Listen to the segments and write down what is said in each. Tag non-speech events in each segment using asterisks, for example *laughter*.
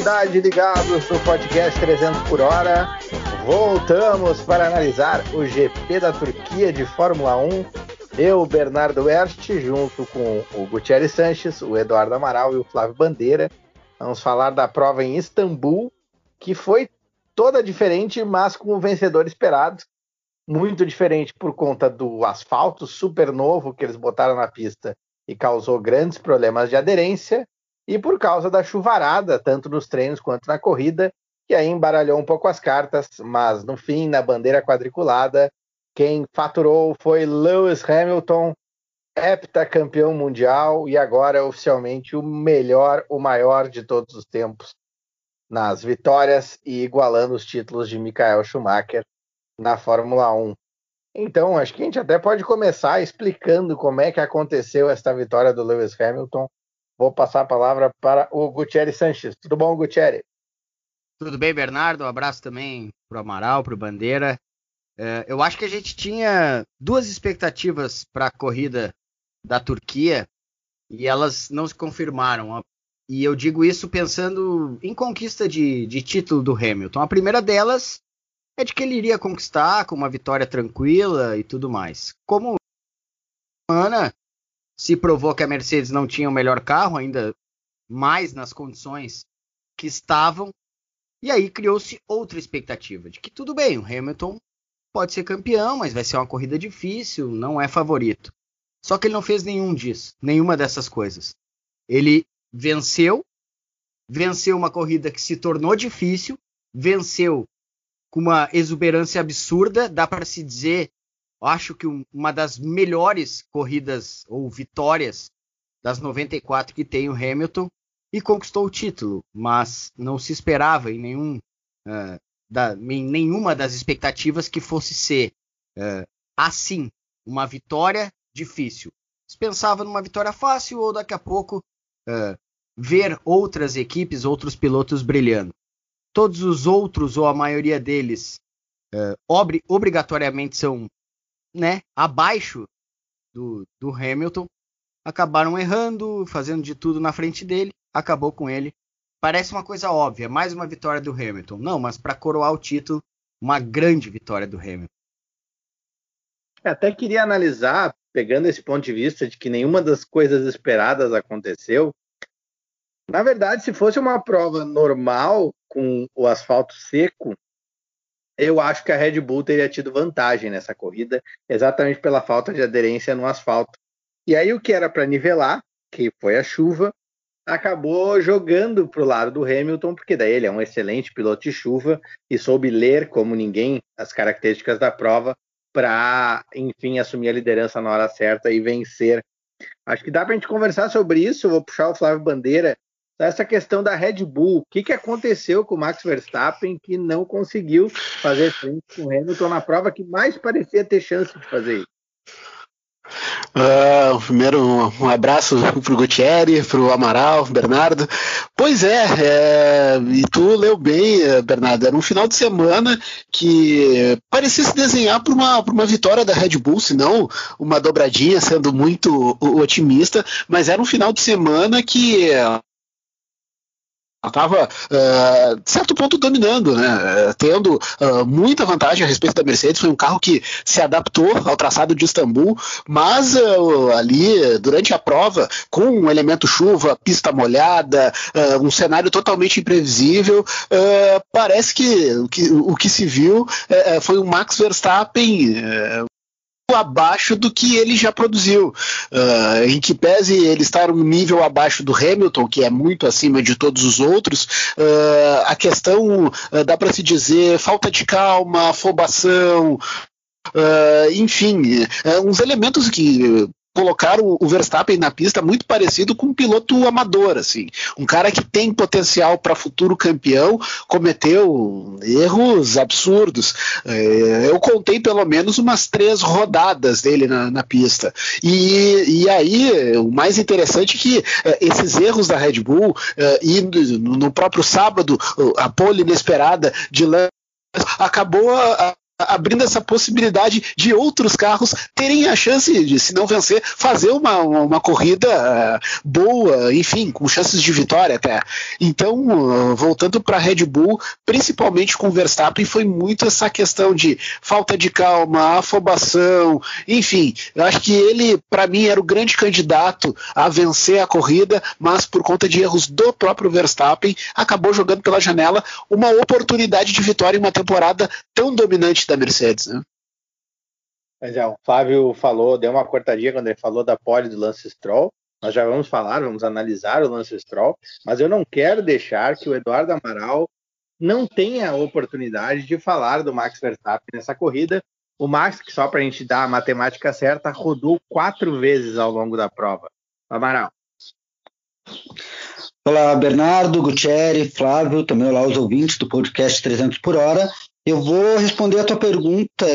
Velocidade ligados no podcast 300 por hora. Voltamos para analisar o GP da Turquia de Fórmula 1. Eu, Bernardo Werst, junto com o Gutierrez Sanches, o Eduardo Amaral e o Flávio Bandeira. Vamos falar da prova em Istambul, que foi toda diferente, mas com o vencedor esperado. Muito diferente por conta do asfalto super novo que eles botaram na pista e causou grandes problemas de aderência e por causa da chuvarada, tanto nos treinos quanto na corrida, que aí embaralhou um pouco as cartas, mas no fim, na bandeira quadriculada, quem faturou foi Lewis Hamilton, heptacampeão mundial e agora oficialmente o melhor, o maior de todos os tempos nas vitórias e igualando os títulos de Michael Schumacher na Fórmula 1. Então, acho que a gente até pode começar explicando como é que aconteceu esta vitória do Lewis Hamilton Vou passar a palavra para o Gutierrez Sanches. Tudo bom, Gutierrez? Tudo bem, Bernardo? Um abraço também para o Amaral, para o Bandeira. É, eu acho que a gente tinha duas expectativas para a corrida da Turquia e elas não se confirmaram. E eu digo isso pensando em conquista de, de título do Hamilton. A primeira delas é de que ele iria conquistar com uma vitória tranquila e tudo mais. Como Ana se provou que a Mercedes não tinha o melhor carro, ainda mais nas condições que estavam. E aí criou-se outra expectativa de que tudo bem, o Hamilton pode ser campeão, mas vai ser uma corrida difícil, não é favorito. Só que ele não fez nenhum disso, nenhuma dessas coisas. Ele venceu, venceu uma corrida que se tornou difícil, venceu com uma exuberância absurda, dá para se dizer acho que uma das melhores corridas ou vitórias das 94 que tem o Hamilton e conquistou o título, mas não se esperava em, nenhum, uh, da, em nenhuma das expectativas que fosse ser uh, assim, uma vitória difícil. Se pensava numa vitória fácil ou daqui a pouco uh, ver outras equipes, outros pilotos brilhando. Todos os outros, ou a maioria deles, obri obrigatoriamente são né, abaixo do, do Hamilton, acabaram errando, fazendo de tudo na frente dele, acabou com ele. Parece uma coisa óbvia, mais uma vitória do Hamilton. Não, mas para coroar o título, uma grande vitória do Hamilton. Até queria analisar, pegando esse ponto de vista de que nenhuma das coisas esperadas aconteceu. Na verdade, se fosse uma prova normal, com o asfalto seco, eu acho que a Red Bull teria tido vantagem nessa corrida, exatamente pela falta de aderência no asfalto. E aí o que era para nivelar, que foi a chuva, acabou jogando para o lado do Hamilton, porque daí ele é um excelente piloto de chuva e soube ler como ninguém as características da prova para, enfim, assumir a liderança na hora certa e vencer. Acho que dá para a gente conversar sobre isso. vou puxar o Flávio Bandeira essa questão da Red Bull. O que, que aconteceu com o Max Verstappen que não conseguiu fazer frente com o Hamilton na prova que mais parecia ter chance de fazer isso? Uh, primeiro, um, um abraço *laughs* pro Gutierrez, pro Amaral, Bernardo. Pois é, é, e tu leu bem, eh, Bernardo. Era um final de semana que parecia se desenhar para uma, uma vitória da Red Bull, se não uma dobradinha, sendo muito otimista, mas era um final de semana que estava, uh, de certo ponto, dominando, né? tendo uh, muita vantagem a respeito da Mercedes. Foi um carro que se adaptou ao traçado de Istambul, mas uh, ali, durante a prova, com um elemento chuva, pista molhada, um cenário totalmente imprevisível, parece que o, que o que se viu foi um Max Verstappen abaixo do que ele já produziu. Uh, em que pese ele estar um nível abaixo do Hamilton, que é muito acima de todos os outros, uh, a questão, uh, dá para se dizer, falta de calma, afobação, Uh, enfim, uh, uns elementos que colocaram o Verstappen na pista muito parecido com um piloto amador, assim, um cara que tem potencial para futuro campeão, cometeu erros absurdos. É, eu contei pelo menos umas três rodadas dele na, na pista. E, e aí, o mais interessante é que é, esses erros da Red Bull, é, e no próprio sábado, a pole inesperada de Lance acabou a, abrindo essa possibilidade de outros carros terem a chance de, se não vencer, fazer uma, uma, uma corrida uh, boa, enfim, com chances de vitória até. Então, uh, voltando para a Red Bull, principalmente com o Verstappen, foi muito essa questão de falta de calma, afobação, enfim, eu acho que ele, para mim, era o grande candidato a vencer a corrida, mas por conta de erros do próprio Verstappen, acabou jogando pela janela uma oportunidade de vitória em uma temporada tão dominante da Mercedes. Né? Mas é, o Flávio falou, deu uma cortadinha quando ele falou da pole do Lance Stroll. Nós já vamos falar, vamos analisar o Lance Stroll, mas eu não quero deixar que o Eduardo Amaral não tenha a oportunidade de falar do Max Verstappen nessa corrida. O Max, que só para a gente dar a matemática certa, rodou quatro vezes ao longo da prova. Amaral. Olá, Bernardo, Gutierrez, Flávio, também olá os ouvintes do podcast 300 por hora. Eu vou responder a tua pergunta,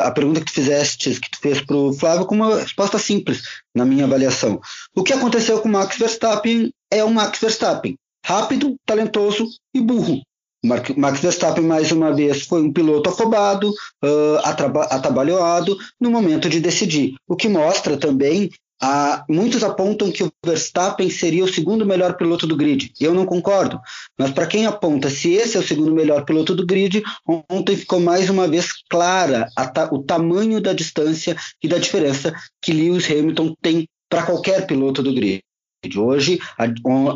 a pergunta que tu fizeste, que tu fez para o Flávio, com uma resposta simples, na minha avaliação. O que aconteceu com o Max Verstappen é o Max Verstappen. Rápido, talentoso e burro. Max Verstappen, mais uma vez, foi um piloto afobado, uh, atabalhoado no momento de decidir. O que mostra também ah, muitos apontam que o Verstappen seria o segundo melhor piloto do grid. Eu não concordo. Mas para quem aponta se esse é o segundo melhor piloto do grid, ontem ficou mais uma vez clara ta o tamanho da distância e da diferença que Lewis Hamilton tem para qualquer piloto do grid. Hoje, a,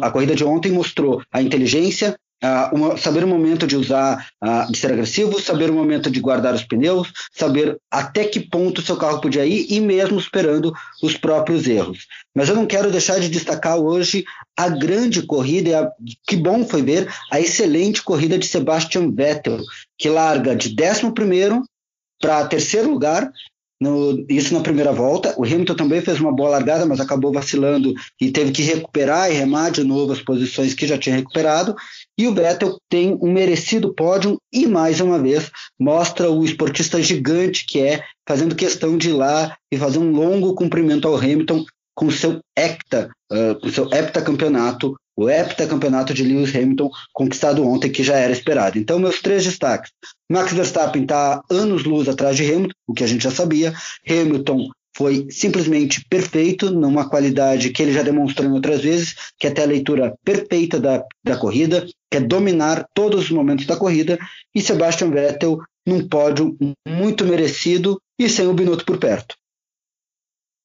a corrida de ontem mostrou a inteligência, Uh, uma, saber o momento de usar, uh, de ser agressivo, saber o momento de guardar os pneus, saber até que ponto o seu carro podia ir e mesmo esperando os próprios erros. Mas eu não quero deixar de destacar hoje a grande corrida, e a, que bom foi ver a excelente corrida de Sebastian Vettel, que larga de 11 para terceiro lugar no, isso na primeira volta. O Hamilton também fez uma boa largada, mas acabou vacilando e teve que recuperar e remar de novo as posições que já tinha recuperado. E o Vettel tem um merecido pódio e, mais uma vez, mostra o esportista gigante que é, fazendo questão de ir lá e fazer um longo cumprimento ao Hamilton com seu hepta, uh, com seu heptacampeonato o heptacampeonato de Lewis Hamilton conquistado ontem, que já era esperado. Então, meus três destaques. Max Verstappen está anos-luz atrás de Hamilton, o que a gente já sabia. Hamilton foi simplesmente perfeito, numa qualidade que ele já demonstrou em outras vezes, que é ter a leitura perfeita da, da corrida, que é dominar todos os momentos da corrida, e Sebastian Vettel num pódio muito merecido e sem o Binotto por perto.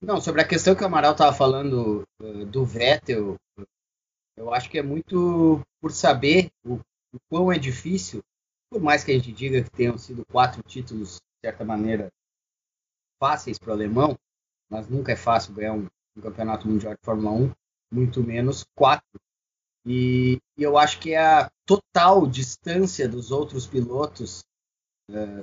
Não, sobre a questão que o Amaral estava falando uh, do Vettel, eu acho que é muito por saber o, o quão é difícil, por mais que a gente diga que tenham sido quatro títulos, de certa maneira, fáceis para o alemão, mas nunca é fácil ganhar um, um, campeonato mundial de Fórmula 1, muito menos quatro. E, e eu acho que é a total distância dos outros pilotos uh,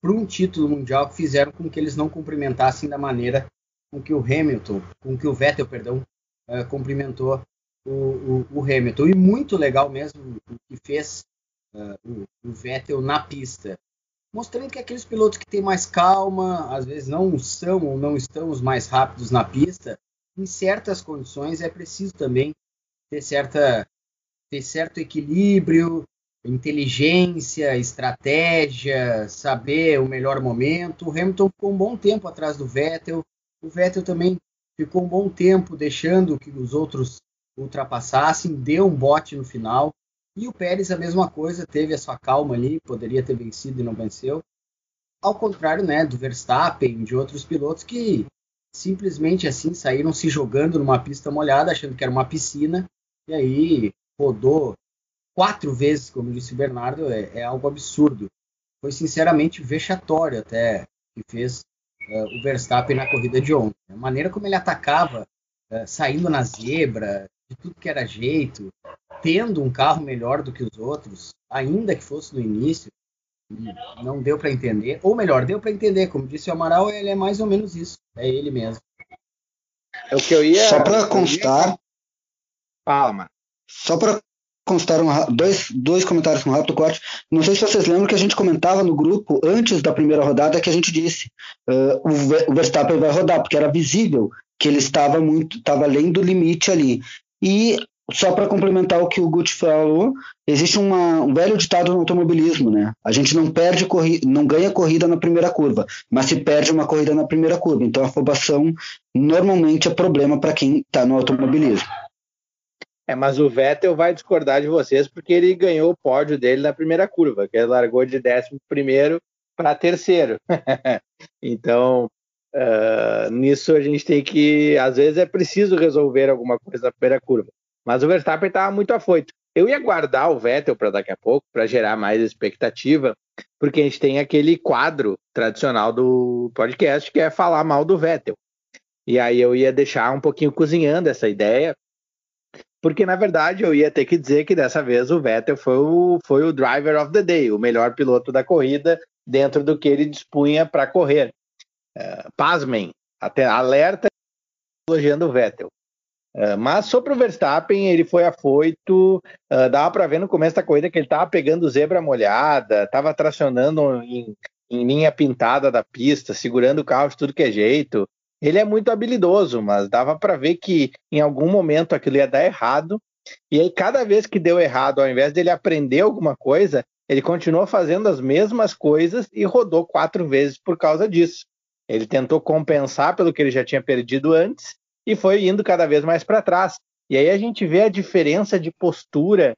para um título mundial fizeram com que eles não cumprimentassem da maneira com que o Hamilton, com que o Vettel, perdão, uh, cumprimentou o, o, o, Hamilton. E muito legal mesmo o que fez uh, o, o, Vettel na pista. Mostrando que aqueles pilotos que têm mais calma, às vezes não são ou não estão os mais rápidos na pista, em certas condições é preciso também ter, certa, ter certo equilíbrio, inteligência, estratégia, saber o melhor momento. O Hamilton ficou um bom tempo atrás do Vettel. O Vettel também ficou um bom tempo deixando que os outros ultrapassassem, deu um bote no final. E o Pérez a mesma coisa, teve a sua calma ali, poderia ter vencido e não venceu. Ao contrário, né, do Verstappen, de outros pilotos que simplesmente assim saíram se jogando numa pista molhada, achando que era uma piscina, e aí rodou quatro vezes, como disse o Bernardo, é, é algo absurdo. Foi sinceramente vexatório até que fez uh, o Verstappen na corrida de ontem. A maneira como ele atacava, uh, saindo na zebra, de tudo que era jeito, tendo um carro melhor do que os outros, ainda que fosse no início, não deu para entender. Ou melhor, deu para entender. Como disse o Amaral, ele é mais ou menos isso. É ele mesmo. É o que eu ia. Só para constar. Fala, mano. Só para constar um, dois, dois comentários com um rápido corte. Não sei se vocês lembram que a gente comentava no grupo antes da primeira rodada que a gente disse uh, o Verstappen vai rodar, porque era visível que ele estava muito, estava além do limite ali. E só para complementar o que o Gucci falou, existe uma, um velho ditado no automobilismo, né? A gente não perde não ganha corrida na primeira curva, mas se perde uma corrida na primeira curva. Então a afobação normalmente é problema para quem está no automobilismo. É, mas o Vettel vai discordar de vocês porque ele ganhou o pódio dele na primeira curva, que ele largou de décimo primeiro para terceiro. *laughs* então, uh, nisso a gente tem que, às vezes é preciso resolver alguma coisa na primeira curva. Mas o Verstappen estava muito afoito. Eu ia guardar o Vettel para daqui a pouco, para gerar mais expectativa, porque a gente tem aquele quadro tradicional do podcast que é falar mal do Vettel. E aí eu ia deixar um pouquinho cozinhando essa ideia, porque na verdade eu ia ter que dizer que dessa vez o Vettel foi o, foi o driver of the day, o melhor piloto da corrida dentro do que ele dispunha para correr. Uh, pasmem, até alerta elogiando o Vettel. Uh, mas sobre o Verstappen, ele foi afoito, uh, dava para ver no começo da corrida que ele estava pegando zebra molhada, estava tracionando em, em linha pintada da pista, segurando o carro de tudo que é jeito. Ele é muito habilidoso, mas dava para ver que em algum momento aquilo ia dar errado. E aí, cada vez que deu errado, ao invés dele aprender alguma coisa, ele continuou fazendo as mesmas coisas e rodou quatro vezes por causa disso. Ele tentou compensar pelo que ele já tinha perdido antes e foi indo cada vez mais para trás. E aí a gente vê a diferença de postura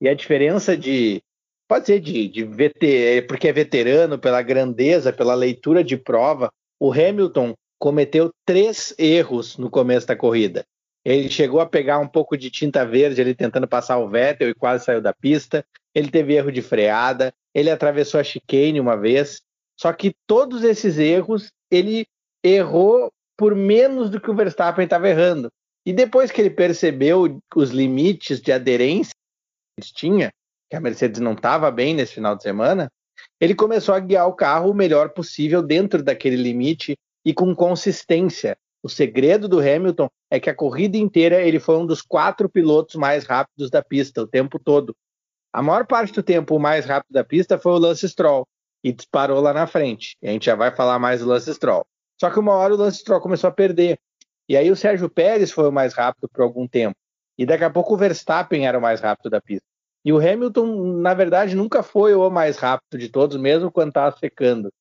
e a diferença de. Pode ser de, de veter, porque é veterano, pela grandeza, pela leitura de prova. O Hamilton cometeu três erros no começo da corrida. Ele chegou a pegar um pouco de tinta verde ali tentando passar o Vettel e quase saiu da pista. Ele teve erro de freada, ele atravessou a chicane uma vez. Só que todos esses erros ele errou por menos do que o Verstappen estava errando. E depois que ele percebeu os limites de aderência que ele tinha, que a Mercedes não estava bem nesse final de semana, ele começou a guiar o carro o melhor possível dentro daquele limite e com consistência. O segredo do Hamilton é que a corrida inteira ele foi um dos quatro pilotos mais rápidos da pista o tempo todo. A maior parte do tempo o mais rápido da pista foi o Lance Stroll e disparou lá na frente. E a gente já vai falar mais do Lance Stroll. Só que uma hora o Lance Stroll começou a perder. E aí o Sérgio Pérez foi o mais rápido por algum tempo. E daqui a pouco o Verstappen era o mais rápido da pista. E o Hamilton, na verdade, nunca foi o mais rápido de todos, mesmo quando estava secando.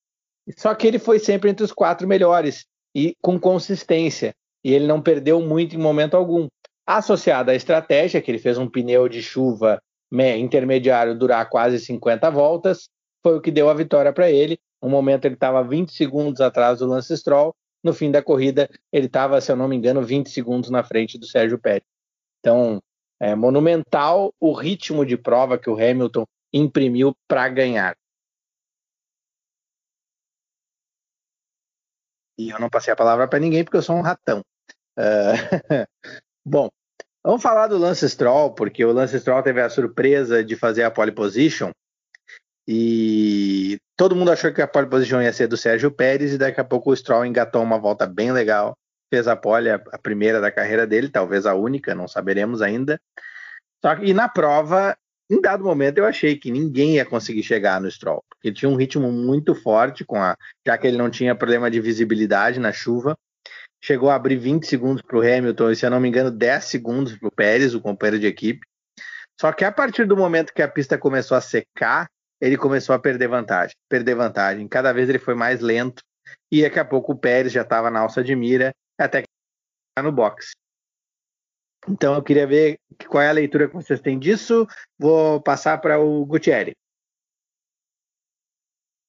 Só que ele foi sempre entre os quatro melhores e com consistência. E ele não perdeu muito em momento algum. Associado à estratégia, que ele fez um pneu de chuva intermediário durar quase 50 voltas, foi o que deu a vitória para ele. Um momento ele estava 20 segundos atrás do Lance Stroll, no fim da corrida ele estava, se eu não me engano, 20 segundos na frente do Sérgio Pérez. Então, é monumental o ritmo de prova que o Hamilton imprimiu para ganhar. E eu não passei a palavra para ninguém porque eu sou um ratão. Uh... *laughs* Bom, vamos falar do Lance Stroll, porque o Lance Stroll teve a surpresa de fazer a pole position e todo mundo achou que a pole position ia ser do Sérgio Pérez e daqui a pouco o Stroll engatou uma volta bem legal, fez a pole, a primeira da carreira dele, talvez a única, não saberemos ainda. Só que e na prova em dado momento eu achei que ninguém ia conseguir chegar no Stroll, porque tinha um ritmo muito forte, com a, já que ele não tinha problema de visibilidade na chuva. Chegou a abrir 20 segundos para o Hamilton e, se eu não me engano, 10 segundos para o Pérez, o companheiro de equipe. Só que a partir do momento que a pista começou a secar, ele começou a perder vantagem, perder vantagem. Cada vez ele foi mais lento e daqui a pouco o Pérez já estava na alça de mira, até que no boxe. Então eu queria ver qual é a leitura que vocês têm disso. Vou passar para o Gutierrez.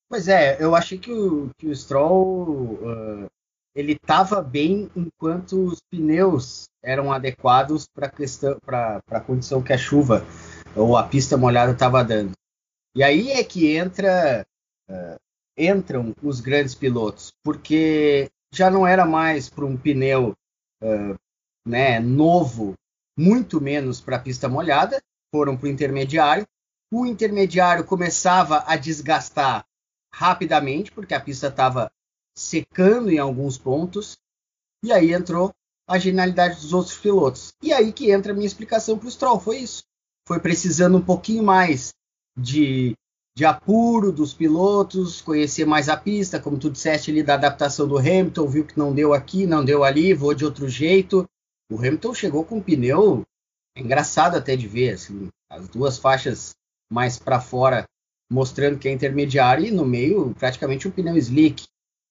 Pois é, eu achei que o, que o Stroll uh, ele estava bem enquanto os pneus eram adequados para a condição que a chuva ou a pista molhada estava dando. E aí é que entra uh, entram os grandes pilotos, porque já não era mais para um pneu uh, né, novo, muito menos para a pista molhada, foram para o intermediário. O intermediário começava a desgastar rapidamente, porque a pista estava secando em alguns pontos, e aí entrou a genialidade dos outros pilotos. E aí que entra a minha explicação para o Stroll, foi isso. Foi precisando um pouquinho mais de, de apuro dos pilotos, conhecer mais a pista, como tu disseste ali da adaptação do Hamilton, viu que não deu aqui, não deu ali, vou de outro jeito. O Hamilton chegou com um pneu é engraçado até de ver, assim, as duas faixas mais para fora mostrando que é intermediário e no meio praticamente um pneu slick.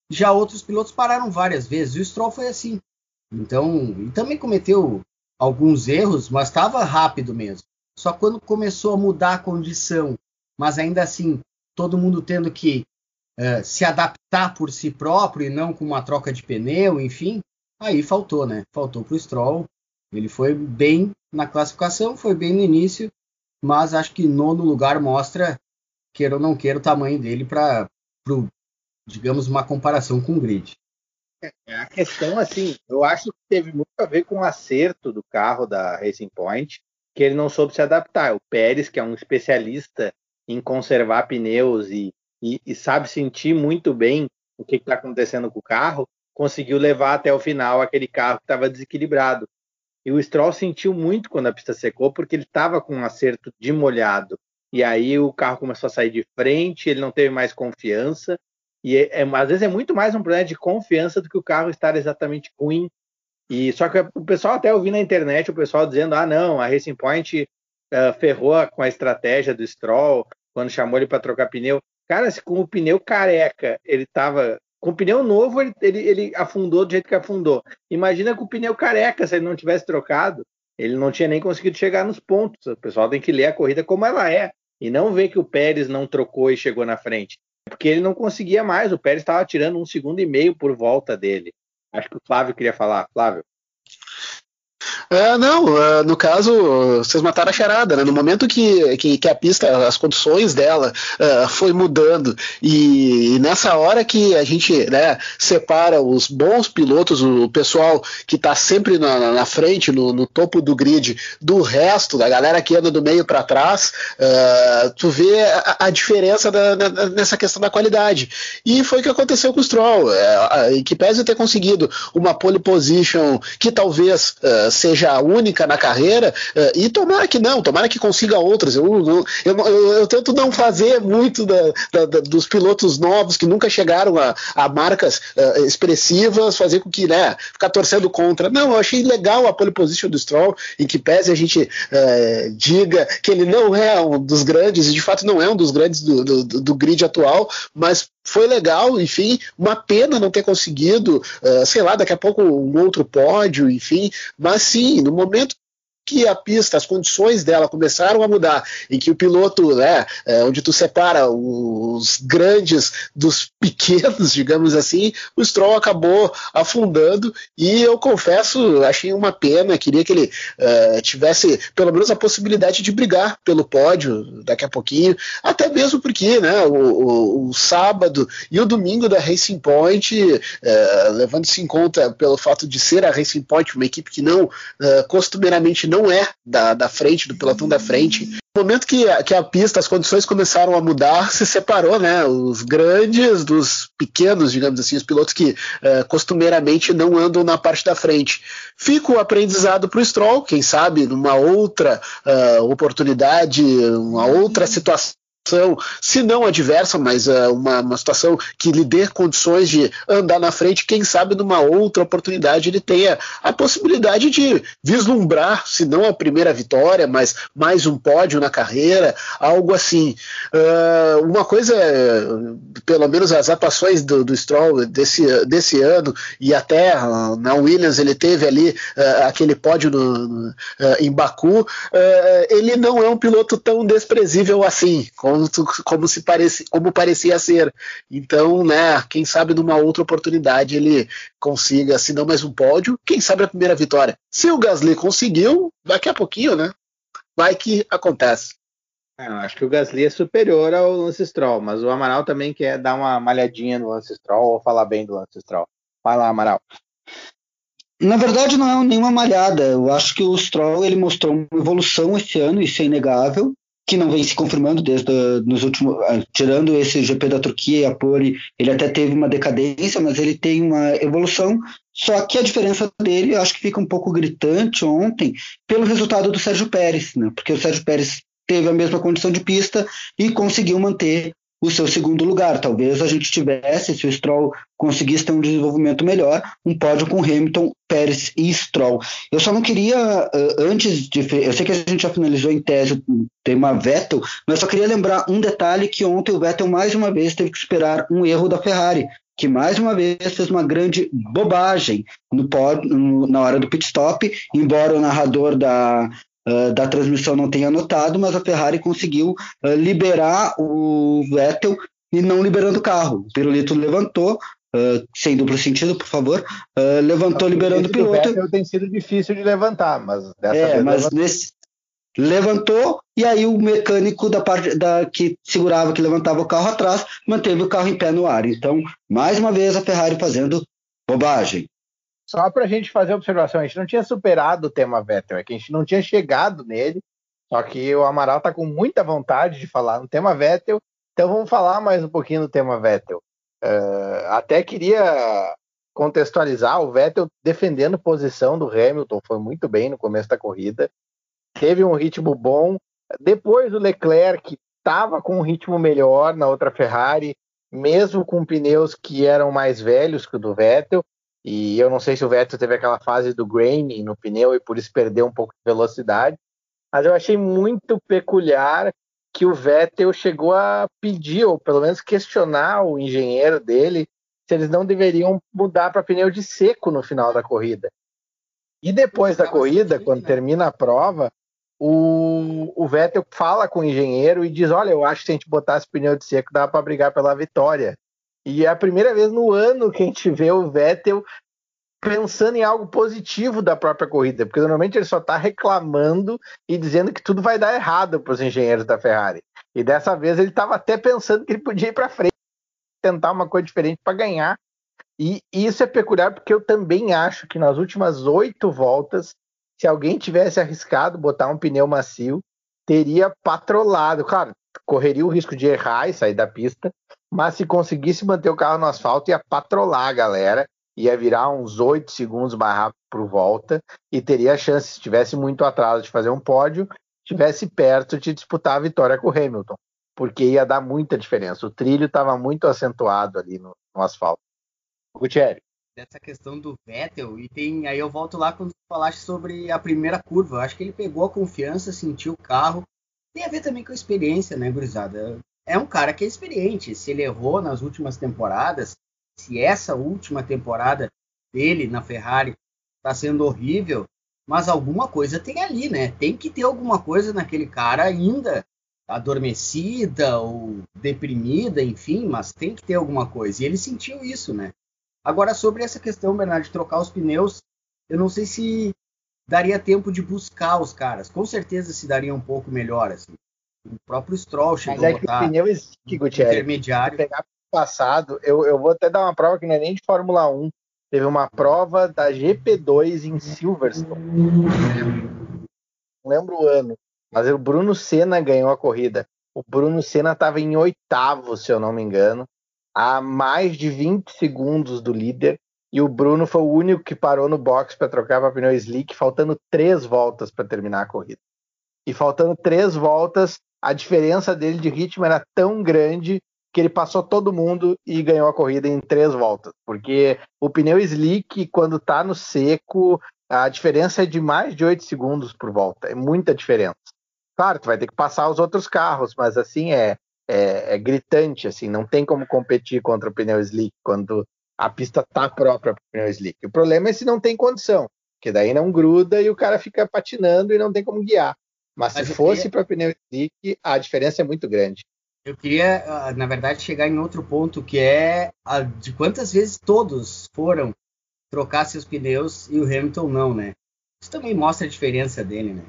Já outros pilotos pararam várias vezes, e o Stroll foi assim. Então, e também cometeu alguns erros, mas estava rápido mesmo. Só quando começou a mudar a condição, mas ainda assim, todo mundo tendo que uh, se adaptar por si próprio e não com uma troca de pneu, enfim, aí faltou, né? Faltou para o Stroll. Ele foi bem na classificação, foi bem no início, mas acho que nono lugar mostra, queira ou não queira, o tamanho dele para, digamos, uma comparação com o grid. É, a questão, assim, eu acho que teve muito a ver com o acerto do carro da Racing Point, que ele não soube se adaptar. O Pérez, que é um especialista em conservar pneus e, e, e sabe sentir muito bem o que está acontecendo com o carro, conseguiu levar até o final aquele carro que estava desequilibrado. E o Stroll sentiu muito quando a pista secou, porque ele estava com um acerto de molhado. E aí o carro começou a sair de frente, ele não teve mais confiança. E é, é, às vezes é muito mais um problema de confiança do que o carro estar exatamente ruim. E só que o pessoal até ouvi na internet o pessoal dizendo: ah, não, a Racing Point uh, ferrou com a estratégia do Stroll quando chamou ele para trocar pneu. Cara, se com o pneu careca ele estava com o pneu novo, ele, ele, ele, afundou do jeito que afundou. Imagina com o pneu careca, se ele não tivesse trocado, ele não tinha nem conseguido chegar nos pontos. O pessoal tem que ler a corrida como ela é e não ver que o Pérez não trocou e chegou na frente. Porque ele não conseguia mais, o Pérez estava tirando um segundo e meio por volta dele. Acho que o Flávio queria falar. Flávio. É, não, é, no caso, vocês mataram a charada, né? No momento que, que, que a pista, as condições dela uh, foi mudando, e, e, nessa hora que a gente né, separa os bons pilotos, o pessoal que está sempre na, na frente, no, no, topo do grid, do resto, da galera que anda do meio para trás, uh, tu vê a, a diferença da, nessa questão da qualidade. E foi o que aconteceu com o Stroll, é, que pese ter conseguido uma pole position que talvez seja seja a única na carreira, uh, e tomara que não, tomara que consiga outras. Eu, eu, eu, eu tento não fazer muito da, da, da, dos pilotos novos que nunca chegaram a, a marcas uh, expressivas, fazer com que, né, ficar torcendo contra. Não, eu achei legal a pole position do Stroll, em que pese a gente uh, diga que ele não é um dos grandes, e de fato não é um dos grandes do, do, do grid atual, mas foi legal, enfim, uma pena não ter conseguido, uh, sei lá, daqui a pouco um outro pódio, enfim, mas sim, no momento que a pista, as condições dela começaram a mudar, em que o piloto, né, é, onde tu separa os grandes dos *laughs* pequenos, digamos assim, o Stroll acabou afundando e eu confesso, achei uma pena, queria que ele uh, tivesse pelo menos a possibilidade de brigar pelo pódio daqui a pouquinho, até mesmo porque, né, o, o, o sábado e o domingo da Racing Point, uh, levando-se em conta pelo fato de ser a Racing Point uma equipe que não uh, costumeiramente não não é da, da frente, do pelotão da frente. No momento que, a, que a pista, as condições começaram a mudar, *laughs* se separou, né? Os grandes dos pequenos, digamos assim, os pilotos que uh, costumeiramente não andam na parte da frente. Fica o aprendizado para o Stroll, quem sabe numa outra uh, oportunidade, uma outra situação situação, se não adversa, mas uh, uma, uma situação que lhe dê condições de andar na frente, quem sabe numa outra oportunidade ele tenha a possibilidade de vislumbrar, se não a primeira vitória, mas mais um pódio na carreira, algo assim. Uh, uma coisa, pelo menos as atuações do, do Stroll desse, desse ano, e até uh, na Williams ele teve ali aquele pódio no, no, em Baku, ele não é um piloto tão desprezível assim, como como, como se parece, como parecia ser. Então, né, quem sabe numa outra oportunidade ele consiga, se não mais um pódio, quem sabe a primeira vitória. Se o Gasly conseguiu, daqui a pouquinho, né? Vai que acontece. É, eu acho que o Gasly é superior ao Lance Stroll, mas o Amaral também quer dar uma malhadinha no Lance Stroll ou falar bem do Lance Stroll. Vai lá, Amaral. Na verdade, não é nenhuma malhada. Eu acho que o Stroll ele mostrou uma evolução esse ano, isso é inegável que não vem se confirmando desde nos últimos, ah, tirando esse GP da Turquia e a Pole, ele até teve uma decadência, mas ele tem uma evolução. Só que a diferença dele, eu acho que fica um pouco gritante ontem pelo resultado do Sérgio Pérez, né? Porque o Sérgio Pérez teve a mesma condição de pista e conseguiu manter o seu segundo lugar. Talvez a gente tivesse, se o Stroll conseguisse ter um desenvolvimento melhor, um pódio com Hamilton Pérez e Stroll. Eu só não queria, antes de. Eu sei que a gente já finalizou em tese o tema Vettel, mas só queria lembrar um detalhe: que ontem o Vettel mais uma vez teve que esperar um erro da Ferrari, que mais uma vez fez uma grande bobagem no, na hora do pit stop, embora o narrador da, uh, da transmissão não tenha notado, mas a Ferrari conseguiu uh, liberar o Vettel e não liberando o carro. O pirulito levantou, Uh, sem duplo sentido, por favor, uh, levantou liberando o piloto. Vettel tem sido difícil de levantar, mas dessa é, vez mas levantou. nesse levantou e aí o mecânico da parte da que segurava, que levantava o carro atrás, manteve o carro em pé no ar. Então, mais uma vez a Ferrari fazendo bobagem. Só para a gente fazer a observação, a gente não tinha superado o tema Vettel, é que a gente não tinha chegado nele. Só que o Amaral está com muita vontade de falar no tema Vettel, então vamos falar mais um pouquinho do tema Vettel. Uh, até queria contextualizar o Vettel defendendo posição do Hamilton, foi muito bem no começo da corrida, teve um ritmo bom. Depois o Leclerc estava com um ritmo melhor na outra Ferrari, mesmo com pneus que eram mais velhos que o do Vettel. E eu não sei se o Vettel teve aquela fase do grain no pneu e por isso perdeu um pouco de velocidade. Mas eu achei muito peculiar que o Vettel chegou a pedir, ou pelo menos questionar o engenheiro dele, se eles não deveriam mudar para pneu de seco no final da corrida. E depois da corrida, quando termina a prova, o, o Vettel fala com o engenheiro e diz: Olha, eu acho que se a gente botasse pneu de seco dá para brigar pela vitória. E é a primeira vez no ano que a gente vê o Vettel pensando em algo positivo da própria corrida, porque normalmente ele só está reclamando e dizendo que tudo vai dar errado para os engenheiros da Ferrari. E dessa vez ele estava até pensando que ele podia ir para frente, tentar uma coisa diferente para ganhar. E isso é peculiar porque eu também acho que nas últimas oito voltas, se alguém tivesse arriscado botar um pneu macio, teria patrolado. Claro, correria o risco de errar e sair da pista, mas se conseguisse manter o carro no asfalto, ia patrolar a galera ia virar uns 8 segundos mais rápido por volta e teria a chance, se tivesse muito atrás de fazer um pódio, tivesse perto de disputar a vitória com o Hamilton, porque ia dar muita diferença. O trilho estava muito acentuado ali no, no asfalto. Gutierrez. Dessa questão do Vettel, e tem aí eu volto lá quando falaste sobre a primeira curva. Eu acho que ele pegou a confiança, sentiu o carro. Tem a ver também com a experiência, né, gurizada? É um cara que é experiente. Se ele errou nas últimas temporadas, se essa última temporada dele na Ferrari está sendo horrível, mas alguma coisa tem ali, né? Tem que ter alguma coisa naquele cara ainda adormecida ou deprimida, enfim, mas tem que ter alguma coisa. E ele sentiu isso, né? Agora, sobre essa questão, Bernardo, de trocar os pneus, eu não sei se daria tempo de buscar os caras. Com certeza se daria um pouco melhor, assim. O próprio Stroll chegou Mas é que o pneu existe, Gutierrez. intermediário. Pegar passado, eu, eu vou até dar uma prova que não é nem de Fórmula 1. Teve uma prova da GP2 em Silverstone. Não lembro o ano, mas o Bruno Senna ganhou a corrida. O Bruno Senna estava em oitavo, se eu não me engano, a mais de 20 segundos do líder. E o Bruno foi o único que parou no box para trocar para pneu slick, faltando três voltas para terminar a corrida. E faltando três voltas, a diferença dele de ritmo era tão grande que ele passou todo mundo e ganhou a corrida em três voltas. Porque o pneu slick, quando está no seco, a diferença é de mais de oito segundos por volta. É muita diferença. Claro, tu vai ter que passar os outros carros, mas assim é, é, é gritante, assim, não tem como competir contra o pneu slick quando a pista tá própria para o pneu slick. O problema é se não tem condição, que daí não gruda e o cara fica patinando e não tem como guiar. Mas, mas se fosse queria... para pneu slick, a diferença é muito grande. Eu queria, ah, na verdade, chegar em outro ponto que é de quantas vezes todos foram trocar seus pneus e o Hamilton não, né? Isso também mostra a diferença dele, né?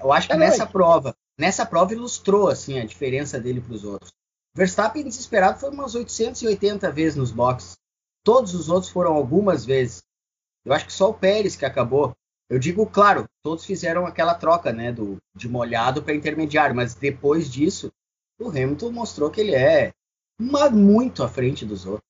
Eu acho que é nessa prova, nessa prova ilustrou assim a diferença dele para os outros. Verstappen desesperado foi umas 880 vezes nos boxes. Todos os outros foram algumas vezes. Eu acho que só o Pérez que acabou. Eu digo, claro, todos fizeram aquela troca, né, do de molhado para intermediário, mas depois disso o Hamilton mostrou que ele é muito à frente dos outros.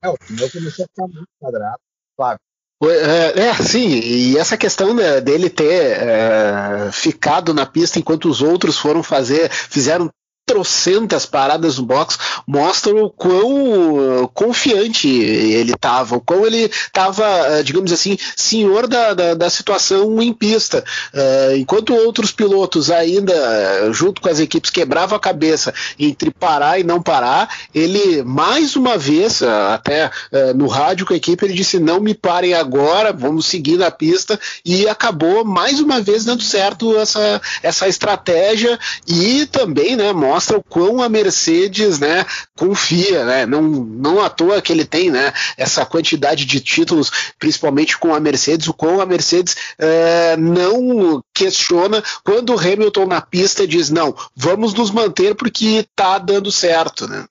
É, o pneu começou a ficar muito quadrado, claro. É, é, sim, e essa questão né, dele ter é, ficado na pista enquanto os outros foram fazer, fizeram trocentas paradas no box mostram o quão uh, confiante ele estava, o quão ele estava, uh, digamos assim, senhor da, da, da situação em pista. Uh, enquanto outros pilotos ainda, junto com as equipes, quebravam a cabeça entre parar e não parar, ele mais uma vez, até no rádio com a equipe, ele disse: não me parem agora, vamos seguir na pista, e acabou mais uma vez dando certo essa, essa estratégia e também né, mostra mostra o quão a Mercedes né, confia, né? Não, não à toa que ele tem né, essa quantidade de títulos, principalmente com a Mercedes, o quão a Mercedes é, não questiona quando o Hamilton na pista diz não, vamos nos manter porque está dando certo, né?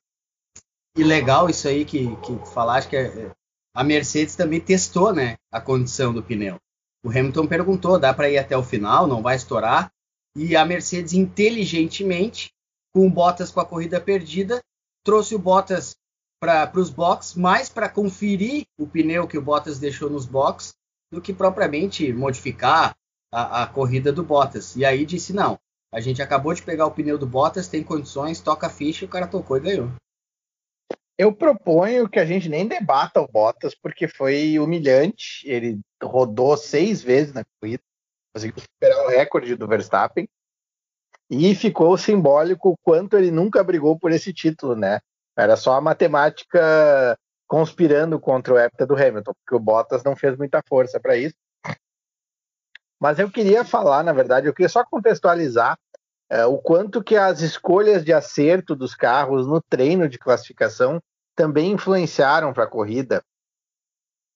E legal isso aí que, que falaste que é, a Mercedes também testou né, a condição do pneu. O Hamilton perguntou, dá para ir até o final, não vai estourar? E a Mercedes inteligentemente com o Bottas com a corrida perdida, trouxe o Bottas para os boxes, mais para conferir o pneu que o Bottas deixou nos boxes, do que propriamente modificar a, a, corrida do Bottas. E aí disse: não, a gente acabou de pegar o pneu do Bottas, tem condições, toca a ficha, o cara tocou e ganhou. Eu proponho que a gente nem debata o Bottas, porque foi humilhante. Ele rodou seis vezes na corrida, conseguiu superar o recorde do Verstappen. E ficou simbólico o quanto ele nunca brigou por esse título, né? Era só a matemática conspirando contra o hepta do Hamilton, porque o Bottas não fez muita força para isso. Mas eu queria falar, na verdade, eu queria só contextualizar é, o quanto que as escolhas de acerto dos carros no treino de classificação também influenciaram para a corrida.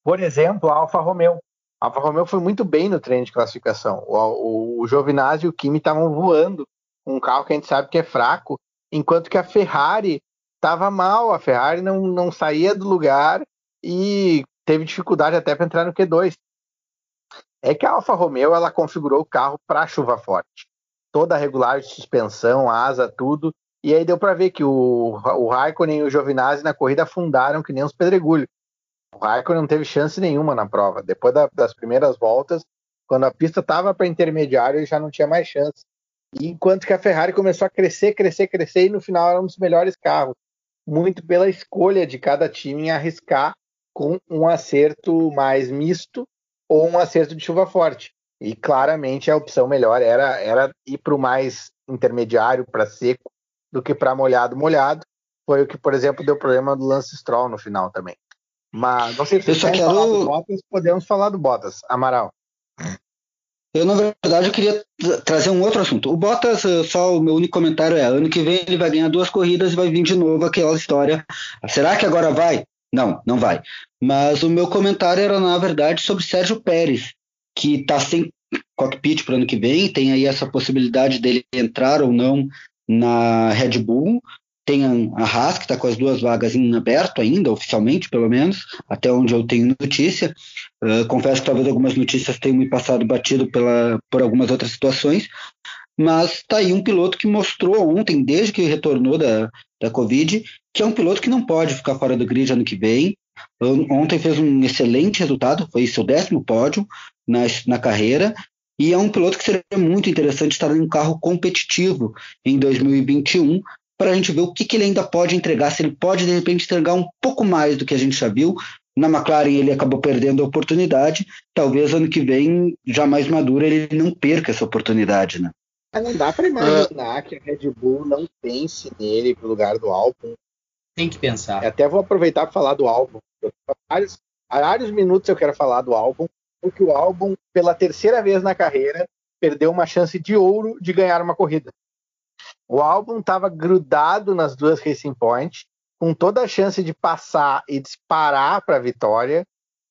Por exemplo, a Alfa Romeo. A Alfa Romeo foi muito bem no treino de classificação. O, o, o Giovinazzi e o Kimi estavam voando um carro que a gente sabe que é fraco, enquanto que a Ferrari estava mal, a Ferrari não, não saía do lugar e teve dificuldade até para entrar no Q2. É que a Alfa Romeo ela configurou o carro para chuva forte, toda a regulagem de suspensão, asa, tudo, e aí deu para ver que o, o Raikkonen e o Giovinazzi na corrida afundaram que nem uns pedregulhos. O Raikkonen não teve chance nenhuma na prova. Depois da, das primeiras voltas, quando a pista estava para intermediário, ele já não tinha mais chance enquanto que a Ferrari começou a crescer, crescer, crescer, e no final era um dos melhores carros. Muito pela escolha de cada time em arriscar com um acerto mais misto ou um acerto de chuva forte. E claramente a opção melhor era, era ir para o mais intermediário, para seco, do que para molhado, molhado. Foi o que, por exemplo, deu problema do Lance Stroll no final também. Mas não sei se quero... falar do Bottas, podemos falar do Bottas. Amaral. Eu, na verdade, eu queria trazer um outro assunto. O Bottas, eh, só o meu único comentário é: ano que vem ele vai ganhar duas corridas e vai vir de novo aquela história. Será que agora vai? Não, não vai. Mas o meu comentário era, na verdade, sobre Sérgio Pérez, que está sem cockpit para o ano que vem, tem aí essa possibilidade dele entrar ou não na Red Bull. Tem a Haas, que está com as duas vagas em aberto ainda, oficialmente, pelo menos, até onde eu tenho notícia. Uh, confesso que talvez algumas notícias tenham me passado batido pela, por algumas outras situações, mas está aí um piloto que mostrou ontem, desde que retornou da, da Covid, que é um piloto que não pode ficar fora do grid ano que vem. Ontem fez um excelente resultado, foi seu décimo pódio na, na carreira, e é um piloto que seria muito interessante estar em um carro competitivo em 2021, para a gente ver o que, que ele ainda pode entregar, se ele pode de repente entregar um pouco mais do que a gente já viu. Na McLaren ele acabou perdendo a oportunidade, talvez ano que vem, já mais maduro, ele não perca essa oportunidade, né? Mas não dá para imaginar uh, que a Red Bull não pense nele pro lugar do álbum. Tem que pensar. até vou aproveitar para falar do álbum. Há vários, vários minutos eu quero falar do álbum, porque o álbum, pela terceira vez na carreira, perdeu uma chance de ouro de ganhar uma corrida. O álbum estava grudado nas duas Racing Point, com toda a chance de passar e disparar para a vitória.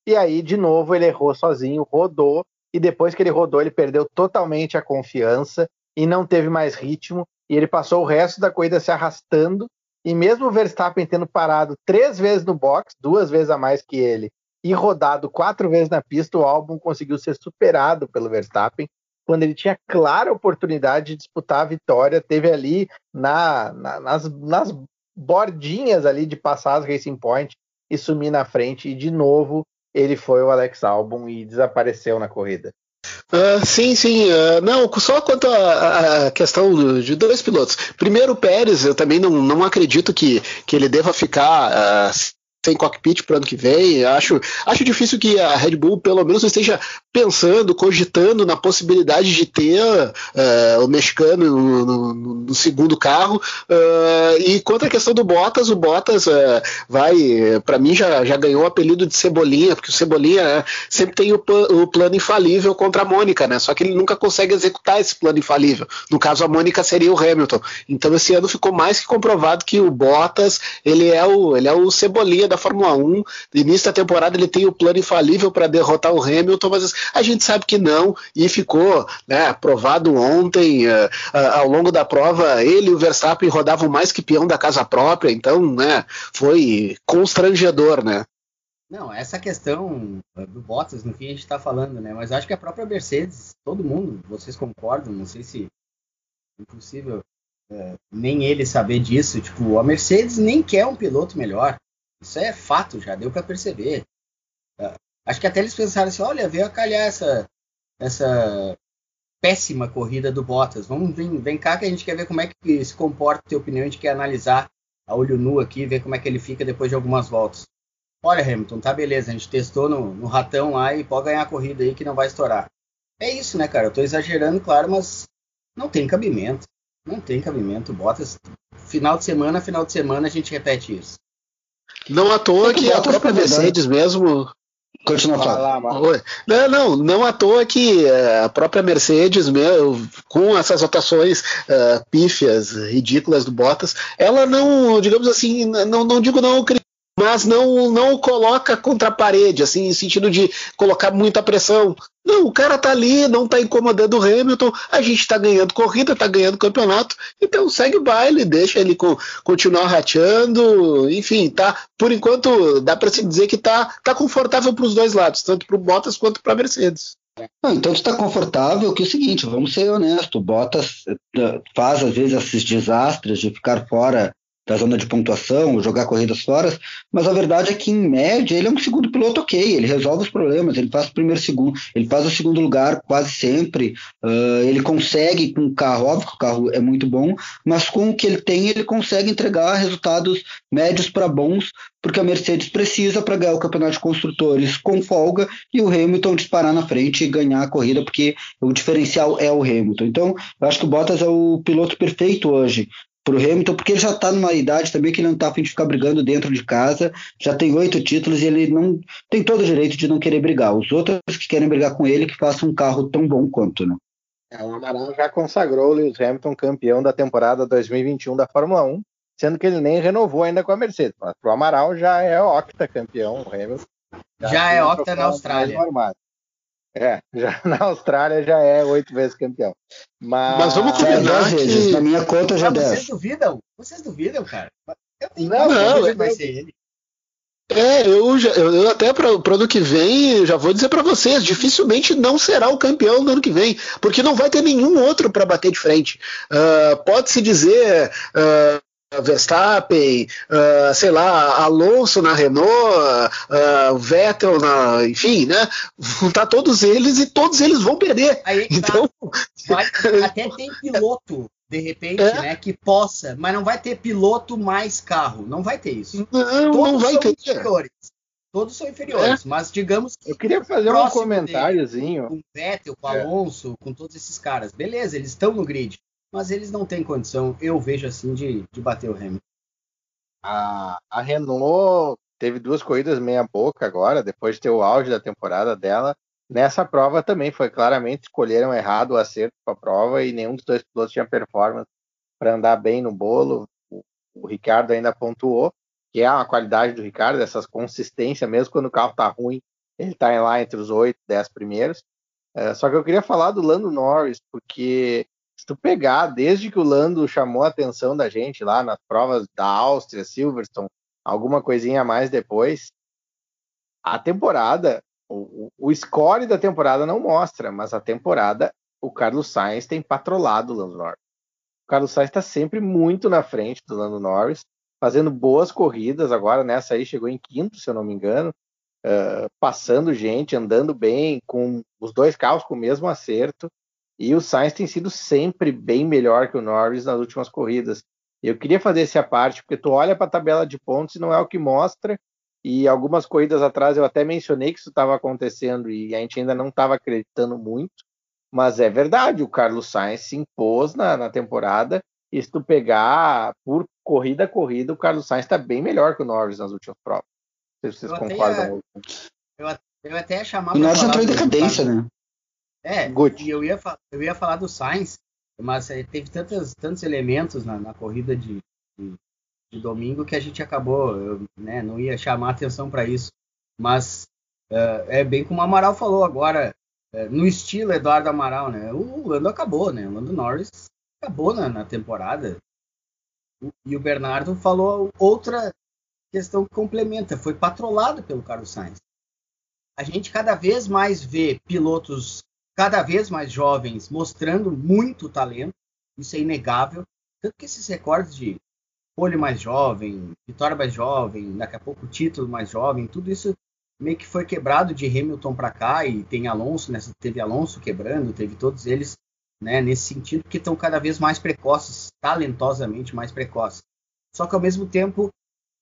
E aí, de novo, ele errou sozinho, rodou. E depois que ele rodou, ele perdeu totalmente a confiança e não teve mais ritmo. E ele passou o resto da corrida se arrastando. E mesmo o Verstappen tendo parado três vezes no box, duas vezes a mais que ele, e rodado quatro vezes na pista, o álbum conseguiu ser superado pelo Verstappen quando ele tinha clara oportunidade de disputar a vitória, teve ali na, na, nas, nas bordinhas ali de passar as Racing Point e sumir na frente, e de novo ele foi o Alex Albon e desapareceu na corrida. Uh, sim, sim. Uh, não, só quanto à questão de dois pilotos. Primeiro, o Pérez, eu também não, não acredito que, que ele deva ficar uh, sem cockpit para ano que vem. Acho, acho difícil que a Red Bull, pelo menos, esteja pensando, cogitando na possibilidade de ter uh, o mexicano no, no, no segundo carro. Uh, e quanto à questão do Bottas, o Bottas uh, vai, para mim, já, já ganhou o apelido de Cebolinha, porque o Cebolinha né, sempre tem o, o, plano infalível contra a Mônica, né? Só que ele nunca consegue executar esse plano infalível. No caso, a Mônica seria o Hamilton. Então, esse ano ficou mais que comprovado que o Bottas ele é o, ele é o Cebolinha da Fórmula 1. No início da temporada ele tem o plano infalível para derrotar o Hamilton, mas a gente sabe que não, e ficou né, provado ontem, uh, uh, ao longo da prova, ele e o Verstappen rodavam mais que peão da casa própria, então né, foi constrangedor, né? Não, essa questão do Bottas, no fim a gente está falando, né? Mas acho que a própria Mercedes, todo mundo, vocês concordam, não sei se é impossível é, nem ele saber disso. Tipo, a Mercedes nem quer um piloto melhor. Isso é fato, já deu para perceber. É, acho que até eles pensaram assim, olha, veio a calhar essa, essa péssima corrida do Bottas. Vamos vem, vem cá que a gente quer ver como é que se comporta, ter opinião, a gente quer analisar a olho nu aqui, ver como é que ele fica depois de algumas voltas. Olha, Hamilton, tá beleza, a gente testou no, no ratão lá e pode ganhar a corrida aí que não vai estourar. É isso, né, cara? Eu tô exagerando, claro, mas não tem cabimento. Não tem cabimento. Bottas, final de semana, final de semana a gente repete isso. Não à toa que, que a própria Mercedes mesmo. Continua falando. Não, não, não à toa que eh, a própria Mercedes, meu, com essas rotações uh, pífias, ridículas do Bottas, ela não, digamos assim, não, não digo não mas não não coloca contra a parede, assim, no sentido de colocar muita pressão. Não, o cara tá ali, não tá incomodando o Hamilton, a gente tá ganhando corrida, tá ganhando campeonato, então segue o baile, deixa ele co continuar rateando, enfim, tá, por enquanto dá para se dizer que tá, tá confortável para os dois lados, tanto para o Bottas quanto para a Mercedes. Então está confortável que é o seguinte, vamos ser honestos, o Bottas eh, faz às vezes esses desastres de ficar fora da zona de pontuação, jogar corridas fora, mas a verdade é que, em média, ele é um segundo piloto ok, ele resolve os problemas, ele faz o primeiro segundo, ele faz o segundo lugar quase sempre, uh, ele consegue com o carro, óbvio que o carro é muito bom, mas com o que ele tem, ele consegue entregar resultados médios para bons, porque a Mercedes precisa para ganhar o campeonato de construtores com folga e o Hamilton disparar na frente e ganhar a corrida, porque o diferencial é o Hamilton. Então, eu acho que o Bottas é o piloto perfeito hoje pro Hamilton, porque ele já está numa idade também que ele não está a fim de ficar brigando dentro de casa, já tem oito títulos e ele não tem todo o direito de não querer brigar. Os outros que querem brigar com ele, que façam um carro tão bom quanto, né? É, o Amaral já consagrou o Lewis Hamilton campeão da temporada 2021 da Fórmula 1, sendo que ele nem renovou ainda com a Mercedes. Mas pro Amaral já é octa campeão, o Hamilton. Já, já é octa na Austrália. É, já *laughs* na Austrália já é oito vezes campeão. Mas, Mas vamos combinar é, que... Na minha conta já Mas vocês duvidam? Vocês duvidam, cara? Eu tenho não, não, que vai ser ele. É, eu, já, eu até para o ano que vem, já vou dizer para vocês, dificilmente não será o campeão no ano que vem, porque não vai ter nenhum outro para bater de frente. Uh, Pode-se dizer uh, Verstappen, uh, sei lá, Alonso na Renault, uh, Vettel na, enfim, né? Juntar *laughs* todos eles e todos eles vão perder. Aí, tá. então, vai, *laughs* até tem piloto de repente, é. né, que possa, mas não vai ter piloto mais carro, não vai ter isso. Não, todos não vai ter. Inferiores. Todos são inferiores, é. mas digamos Eu queria fazer um comentáriozinho. Com o Vettel, com o é. Alonso, com todos esses caras. Beleza, eles estão no grid mas eles não têm condição, eu vejo assim, de, de bater o Hamilton. A, a Renault teve duas corridas meia boca agora, depois de ter o auge da temporada dela. Nessa prova também foi claramente escolheram errado o acerto para a prova e nenhum dos dois pilotos tinha performance para andar bem no bolo. O, o, Ricardo ainda pontuou, que é a qualidade do Ricardo, essas consistência, mesmo quando o carro está ruim, ele está lá entre os oito, dez primeiros. É, só que eu queria falar do Lando Norris, porque se tu pegar, desde que o Lando chamou a atenção da gente lá nas provas da Áustria, Silverstone, alguma coisinha a mais depois, a temporada, o, o score da temporada não mostra, mas a temporada, o Carlos Sainz tem patrolado o Lando Norris. O Carlos Sainz está sempre muito na frente do Lando Norris, fazendo boas corridas. Agora nessa aí chegou em quinto, se eu não me engano. uh, passando gente, andando bem, com os dois carros com o mesmo acerto. E o Sainz tem sido sempre bem melhor que o Norris nas últimas corridas. Eu queria fazer essa parte, porque tu olha para a tabela de pontos e não é o que mostra. E algumas corridas atrás eu até mencionei que isso estava acontecendo e a gente ainda não estava acreditando muito. Mas é verdade, o Carlos Sainz se impôs na, na temporada. E se tu pegar por corrida a corrida, o Carlos Sainz está bem melhor que o Norris nas últimas provas. Não sei se vocês eu concordam. Até, eu, eu até ia chamar. O Norris entrou em decadência, né? É, Good. e eu ia, eu ia falar do Sainz, mas eh, teve tantos, tantos elementos na, na corrida de, de, de, domingo que a gente acabou, eu, né, não ia chamar atenção para isso. Mas uh, é bem como o Amaral falou agora, uh, no estilo Eduardo Amaral, né? O Lando acabou, né? O Lando Norris acabou na, na temporada. E o Bernardo falou outra questão que complementa, foi patrolado pelo Carlos Sainz. A gente cada vez mais vê pilotos cada vez mais jovens mostrando muito talento, isso é inegável. Tanto que esses recordes de pole mais jovem, vitória mais jovem, daqui a pouco título mais jovem, tudo isso meio que foi quebrado de Hamilton para cá e tem Alonso, nessa, teve Alonso quebrando, teve todos eles né, nesse sentido, que estão cada vez mais precoces, talentosamente mais precoces. Só que ao mesmo tempo,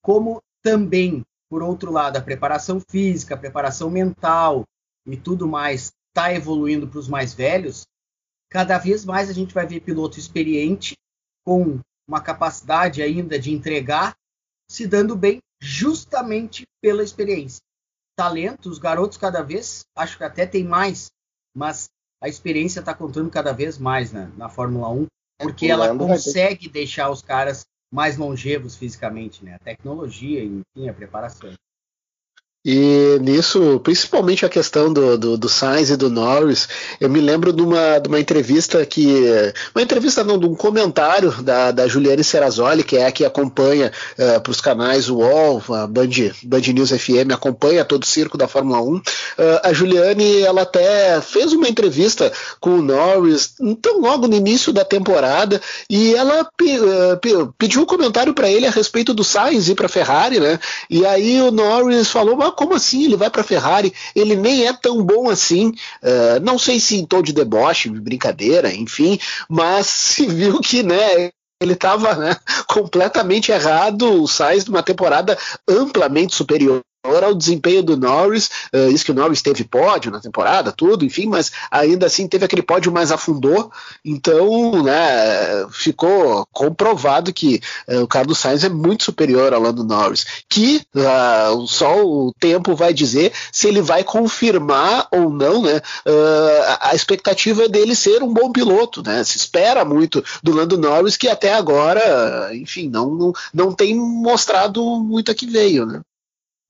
como também, por outro lado, a preparação física, a preparação mental e tudo mais está evoluindo para os mais velhos, cada vez mais a gente vai ver piloto experiente com uma capacidade ainda de entregar, se dando bem justamente pela experiência. Talento, os garotos cada vez, acho que até tem mais, mas a experiência está contando cada vez mais né, na Fórmula 1, porque ela consegue deixar os caras mais longevos fisicamente, né? A tecnologia, enfim, a preparação. E nisso, principalmente a questão do, do, do Sainz e do Norris, eu me lembro de uma, de uma entrevista que. Uma entrevista não, de um comentário da, da Juliane Serrazoli, que é a que acompanha uh, eh, para os canais UOL, a Band, Band News FM, acompanha todo o circo da Fórmula 1. Uh, eh, a Juliane ela até fez uma entrevista com o Norris, então logo no início da temporada, e ela uh, pediu um comentário para ele a respeito do Sainz ir para a Ferrari, né? E aí o Norris falou como assim? Ele vai para Ferrari, ele nem é tão bom assim. Uh, não sei se em tom de deboche, brincadeira, enfim, mas *laughs* se viu que, né, ele estava né, completamente errado, o Sainz de uma temporada amplamente superior ao desempenho do Norris, uh, isso que o Norris teve pódio na temporada, tudo, enfim, mas ainda assim teve aquele pódio mais afundou, então né, ficou comprovado que uh, o Carlos Sainz é muito superior ao Lando Norris, que uh, só o tempo vai dizer se ele vai confirmar ou não né, a expectativa dele ser um bom piloto, né, se espera muito do Lando Norris, que até agora, enfim, não, não, não tem mostrado muito a que veio, né.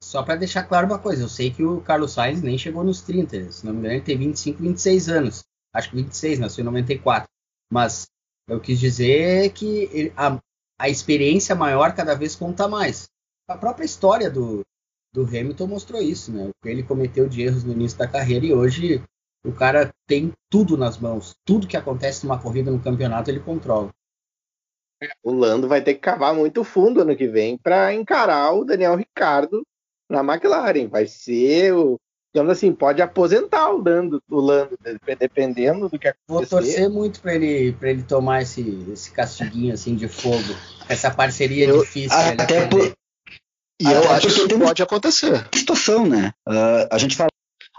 Só para deixar claro uma coisa, eu sei que o Carlos Sainz nem chegou nos 30, se não me engano ele tem 25, 26 anos. Acho que 26, nasceu em 94. Mas eu quis dizer que ele, a, a experiência maior cada vez conta mais. A própria história do, do Hamilton mostrou isso, né? Ele cometeu de erros no início da carreira e hoje o cara tem tudo nas mãos. Tudo que acontece numa corrida no campeonato ele controla. O Lando vai ter que cavar muito fundo ano que vem para encarar o Daniel Ricardo na McLaren. Vai ser o. Digamos assim, pode aposentar o Lando, o Lando dependendo do que acontecer. Vou torcer muito para ele, pra ele tomar esse, esse castiguinho assim de fogo. Essa parceria eu, difícil. Até por, e eu acho que isso pode acontecer. Situação, né? Uh, a gente fala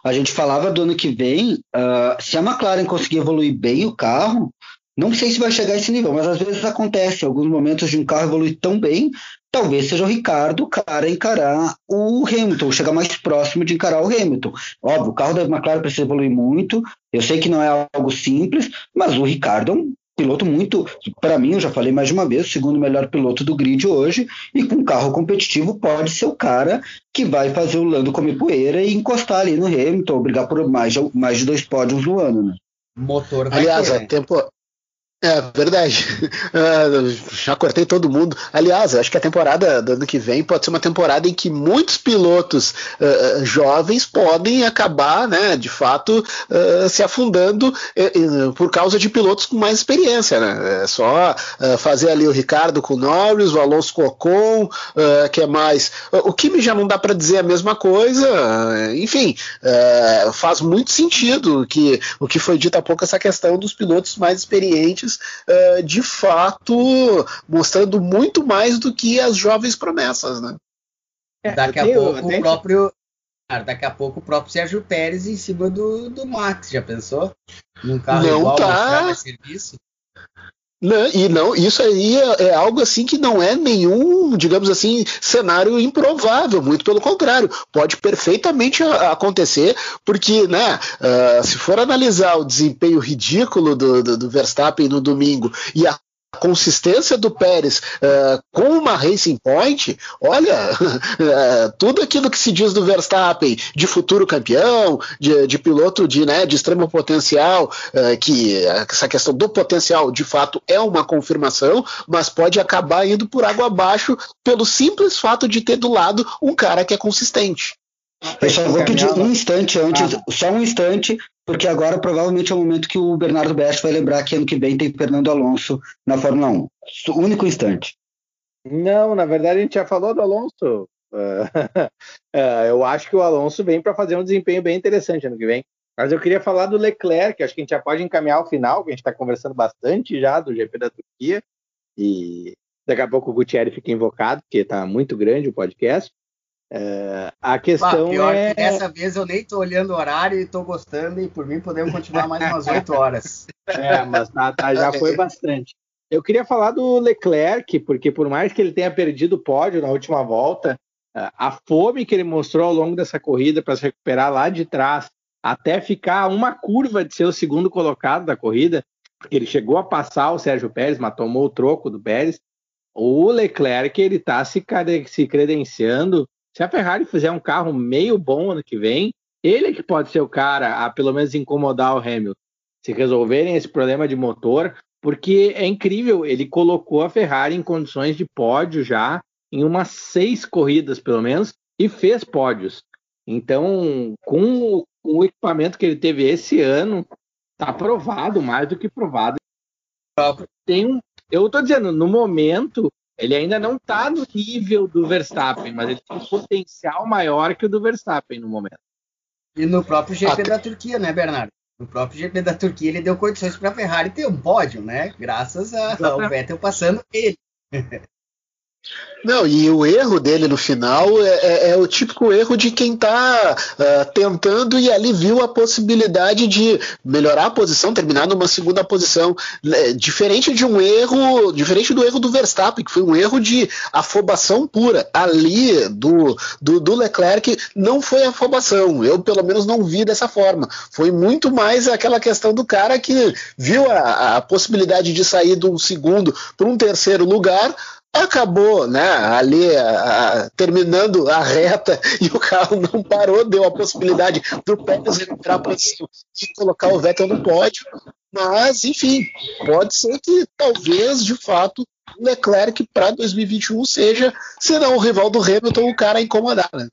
a gente falava do ano que vem, uh, se a McLaren conseguir evoluir bem o carro, não sei se vai chegar a esse nível, mas às vezes acontece, alguns momentos de um carro evoluir tão bem, talvez seja o Ricardo o cara encarar o Hamilton, chegar mais próximo de encarar o Hamilton. Óbvio, o carro da McLaren precisa evoluir muito, eu sei que não é algo simples, mas o Ricardo é um piloto muito, para mim, eu já falei mais de uma vez, o segundo melhor piloto do grid hoje, e com carro competitivo pode ser o cara que vai fazer o Lando comer poeira e encostar ali no Hamilton, brigar por mais de, mais de dois pódios no ano, né? Motor Aliás, ter, né? tempo, É verdade. Uh, *laughs* já cortei todo mundo. Aliás, acho que a temporada do ano que vem pode ser uma temporada em que muitos pilotos uh, jovens podem acabar, né, de fato, uh, se afundando por causa de pilotos com mais experiência. Né? É só fazer ali o Ricardo com o Norris, o Alonso com o Ocon, que é mais. O Kimi já não dá para dizer a mesma coisa. enfim, faz muito sentido que o que foi dito há pouco essa questão dos pilotos mais experientes uh, de fato mostrando muito mais do que as jovens promessas, né? É, daqui a pouco o próprio daqui a pouco o próprio Sérgio Pérez em cima do, do Max, já pensou? Num carro não igual tá... serviço? Não, e não, isso aí é, é, algo assim que não é nenhum, digamos assim, cenário improvável, muito pelo contrário, pode perfeitamente acontecer, porque, né, uh, se for analisar o desempenho ridículo do, do, do Verstappen no domingo e a consistência do Pérez uh, com uma Racing Point, olha, uh, *laughs* tudo aquilo que se diz do Verstappen de futuro campeão, de, de piloto de, né, de extremo potencial, uh, que essa questão do potencial de fato é uma confirmação, mas pode acabar indo por água abaixo pelo simples fato de ter do lado um cara que é consistente. Eu só vou pedir um instante antes, ah. só um instante, porque agora provavelmente é o momento que o Bernardo Best vai lembrar que ano que vem tem Fernando Alonso na Fórmula 1. O único instante. Não, na verdade a gente já falou do Alonso. É, *laughs* eu acho que o Alonso vem para fazer um desempenho bem interessante ano que vem. Mas eu queria falar do Leclerc, acho que a gente já pode encaminhar ao final, que a gente está conversando bastante já do GP da Turquia. E daqui a pouco o Gutierrez fica invocado, porque está muito grande o podcast. É, a questão ah, pior é... que dessa vez eu nem tô olhando o horário e tô gostando e por mim podemos continuar mais umas oito horas. *laughs* É, mas tá, tá, já foi bastante. Eu queria falar do Leclerc, porque por mais que ele tenha perdido o pódio na última volta, a fome que ele mostrou ao longo dessa corrida para se recuperar lá de trás, até ficar uma curva de ser o segundo colocado da corrida, porque ele chegou a passar o Sérgio Pérez, mas tomou o troco do Pérez. O Leclerc ele está se, se credenciando se a Ferrari fizer um carro meio bom ano que vem, ele é que pode ser o cara a pelo menos incomodar o Hamilton. Se resolverem esse problema de motor, porque é incrível, ele colocou a Ferrari em condições de pódio já em umas seis corridas, pelo menos, e fez pódios. Então, com o, equipamento que ele teve esse ano, está provado, mais do que provado. Tem um, eu estou dizendo, no momento, ele ainda não está no nível do Verstappen, mas ele tem um potencial maior que o do Verstappen no momento. E no próprio GP da Turquia, né, Bernardo? No próprio GP da Turquia ele deu condições para a Ferrari ter um pódio, né? Graças ao Vettel passando ele. *laughs* Não, e o erro dele no final é, é, é o típico erro de quem está uh, ah, tentando e ali viu a possibilidade de melhorar a posição, terminar numa segunda posição. É, diferente de um erro, diferente do erro do Verstappen, que foi um erro de afobação pura. Ali, do, do, do Leclerc, não foi afobação. Eu, pelo menos, não vi dessa forma. Foi muito mais aquela questão do cara que viu a, a possibilidade de sair de um segundo para um terceiro lugar acabou, né? Ali a, a, terminando a reta e o carro não parou, deu a possibilidade do Pérez entrar para e colocar o Vettel no pódio. Mas, enfim, pode ser que talvez, de fato, o Leclerc para 2021 seja, se não o rival do Hamilton, o cara a incomodar, né?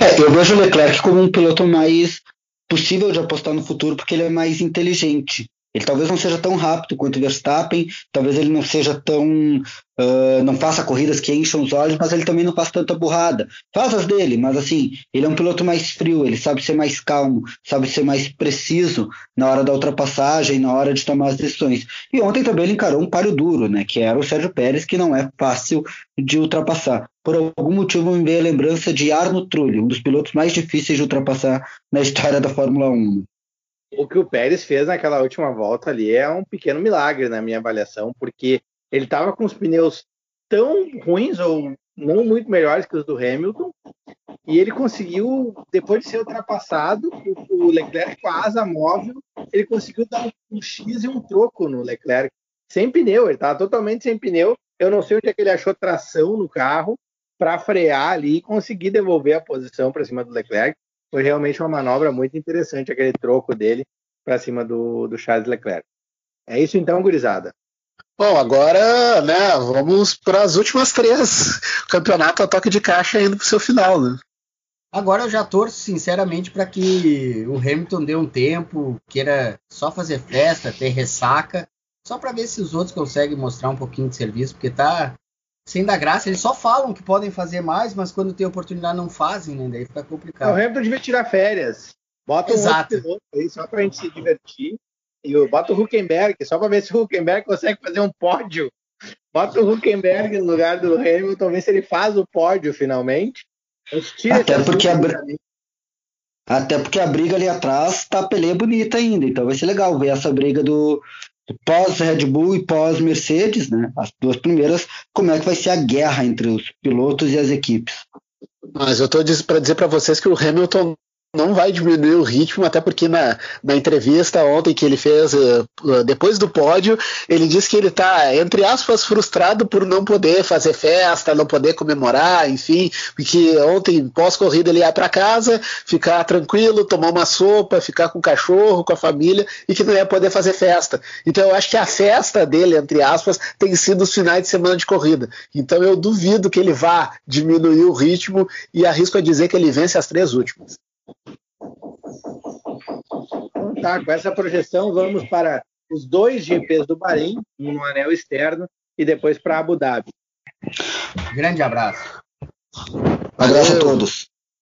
É, eu vejo o Leclerc como um piloto mais possível de apostar no futuro, porque ele é mais inteligente. Ele talvez não seja tão rápido quanto o Verstappen, talvez ele não seja tão. Uh, não faça corridas que encham os olhos, mas ele também não faz tanta burrada. Faz as dele, mas assim, ele é um piloto mais frio, ele sabe ser mais calmo, sabe ser mais preciso na hora da ultrapassagem, na hora de tomar as decisões. E ontem também ele encarou um páreo duro, né? Que era o Sérgio Pérez, que não é fácil de ultrapassar. Por algum motivo me veio a lembrança de Arno Trulli, um dos pilotos mais difíceis de ultrapassar na história da Fórmula 1 o que o Pérez fez naquela última volta ali é um pequeno milagre na minha avaliação, porque ele estava com os pneus tão ruins ou não muito melhores que os do Hamilton, e ele conseguiu, depois de ser ultrapassado, o Leclerc com a asa móvel, ele conseguiu dar um X e um troco no Leclerc, sem pneu, ele estava totalmente sem pneu. Eu não sei onde é que ele achou tração no carro para frear ali e conseguir devolver a posição para cima do Leclerc foi realmente uma manobra muito interessante aquele troco dele para cima do, do Charles Leclerc. É isso então, gurizada. Bom, agora, né, vamos para as últimas três. O campeonato a toque de caixa indo para o seu final, né? Agora eu já torço sinceramente para que o Hamilton dê um tempo, queira só fazer festa, ter ressaca, só para ver se os outros conseguem mostrar um pouquinho de serviço, porque tá sem dar graça. Eles só falam que podem fazer mais, mas quando tem oportunidade não fazem, né? Daí fica complicado. O Hamilton devia tirar férias. Bota Exato. um outro piloto aí só pra gente se divertir. E bota o Huckenberg, só pra ver se o Huckenberg consegue fazer um pódio. Bota o Huckenberg no lugar do Hamilton, ver se ele faz o pódio finalmente. Até porque a assunto br- pra mim. Até porque a briga ali atrás tá peleia bonita ainda, então vai ser legal ver essa briga do pós-Red Bull e pós-Mercedes, né? As duas primeiras, como é que vai ser a guerra entre os pilotos e as equipes. Mas eu estou para dizer para vocês que o Hamilton não vai diminuir o ritmo, até porque na, na entrevista ontem que ele fez uh, uh, depois do pódio, ele disse que ele está, entre aspas, frustrado por não poder fazer festa, não poder comemorar, enfim, que ontem, pós-corrida, ele ia para casa, ficar tranquilo, tomar uma sopa, ficar com o cachorro, com a família, e que não ia poder fazer festa. Então eu acho que a festa dele, entre aspas, tem sido os finais de semana de corrida. Então eu duvido que ele vá diminuir o ritmo e arrisco a dizer que ele vence as três últimas. Tá, com essa projeção, vamos para os dois GPs do Bahrein, um no anel externo e depois para Abu Dhabi. Grande abraço. Um abraço a todos.